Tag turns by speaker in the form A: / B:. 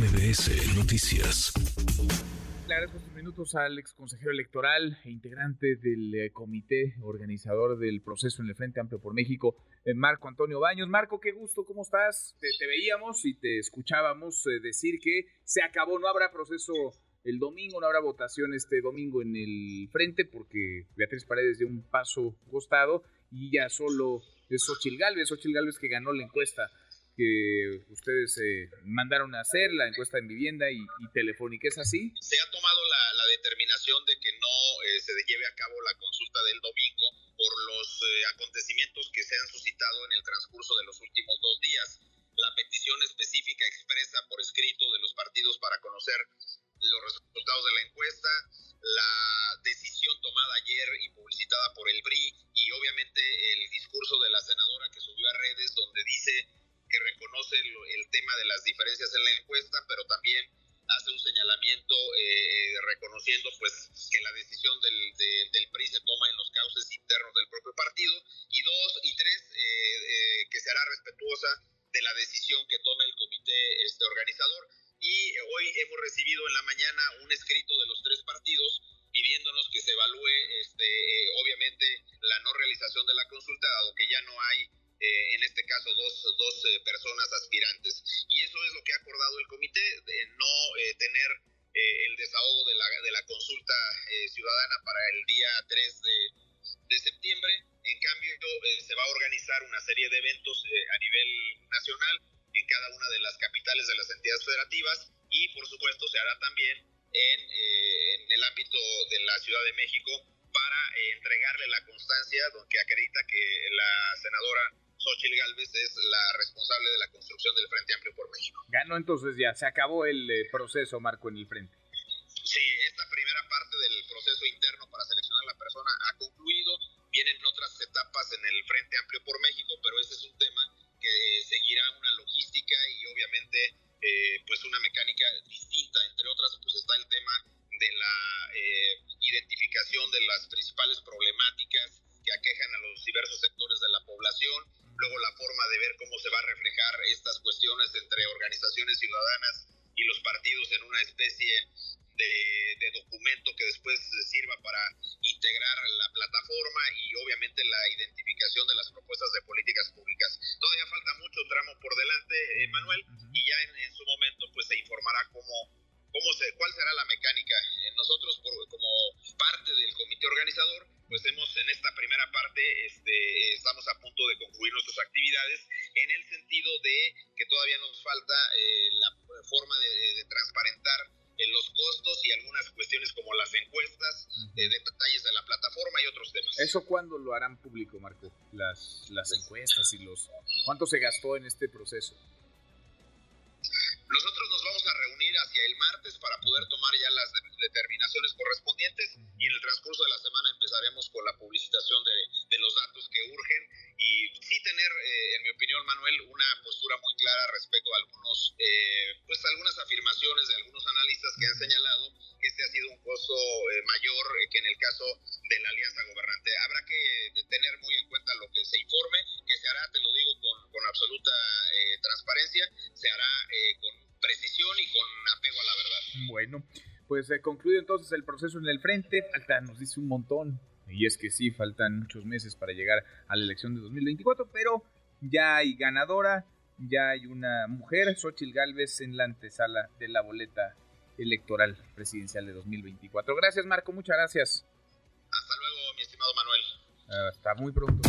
A: MBS Noticias.
B: Le agradezco estos minutos al ex consejero electoral e integrante del eh, comité organizador del proceso en el Frente Amplio por México, eh, Marco Antonio Baños. Marco, qué gusto, ¿cómo estás? Te, veíamos y te escuchábamos eh, decir que se acabó, no habrá proceso el domingo, no habrá votación este domingo en el Frente porque Beatriz Paredes dio un paso costado y ya solo es Xochil Gálvez, Xochil Gálvez que ganó la encuesta que ustedes eh, mandaron a hacer, la encuesta en vivienda y, telefónica. ¿Es así?
C: Se ha tomado la, determinación de que no eh, se lleve a cabo la consulta del domingo por los eh, acontecimientos que se han suscitado en el transcurso de los últimos dos días. La petición específica expresa por escrito de los partidos para conocer los resultados de la encuesta, la decisión tomada ayer y publicitada por el BRI y obviamente el discurso de la senadora tema de las diferencias en la encuesta, pero también hace un señalamiento eh, reconociendo pues que la decisión del, del, PRI se toma en los cauces internos del propio partido. Y dos y tres eh, eh, que será respetuosa de la decisión que tome el comité este organizador. Y hoy hemos recibido en la mañana un escrito de los tres partidos pidiéndonos que se evalúe este obviamente la no realización de la consulta dado que ya no hay eh, en este caso dos, dos eh, personas aspirantes. Y eso es lo que ha acordado el comité, de no eh, tener el desahogo de la, de la consulta ciudadana para el día 3 de, de septiembre. En cambio, se va a organizar una serie de eventos a nivel nacional en cada una de las capitales de las entidades federativas y, por supuesto, se hará también en, en el ámbito de la Ciudad de México para entregarle la constancia que acredita que la senadora Xochitl Galvez es la responsable de la construcción del Frente Amplio por México.
B: Ganó entonces ya, se acabó el eh, proceso, Marco, en el Frente.
C: Sí, esta primera parte del proceso interno para seleccionar a la persona ha concluido. Vienen otras etapas en el Frente Amplio por México, pero ese es un tema que seguirá una logística y obviamente eh, pues una mecánica distinta. Entre otras, pues está el tema de la eh, identificación de las principales problemáticas que aquejan a los diversos sectores de la población luego la forma de ver cómo se va a reflejar estas cuestiones entre organizaciones ciudadanas y los partidos en una especie de, documento que después sirva para integrar la plataforma y obviamente la identificación de las propuestas de políticas públicas. Todavía falta mucho tramo por delante, Manuel, y ya en, su momento pues se informará cómo, cómo se, cuál será la mecánica. Nosotros como parte del comité organizador pues hemos en esta primera parte este, estamos a punto de concluir nuestras actividades en el sentido de que todavía nos falta eh, la forma de, transparentar eh, los costos y algunas cuestiones como las encuestas, eh, detalles de la plataforma y otros temas.
B: ¿Eso cuándo lo harán público, Marco? Las, las encuestas y los... ¿Cuánto se gastó en este proceso?
C: Nosotros nos vamos a reunir hacia el martes para poder tomar ya las determinaciones correspondientes y en el transcurso de la semana empezaremos con la publicitación de,
B: Bueno, pues se concluye entonces el proceso en el frente. Falta, nos dice un montón. Y es que sí, faltan muchos meses para llegar a la elección de 2024, pero ya hay ganadora, ya hay una mujer, Xochil Gálvez, en la antesala de la boleta electoral presidencial de 2024. Gracias, Marco, muchas gracias.
C: Hasta luego, mi estimado Manuel.
B: Hasta muy pronto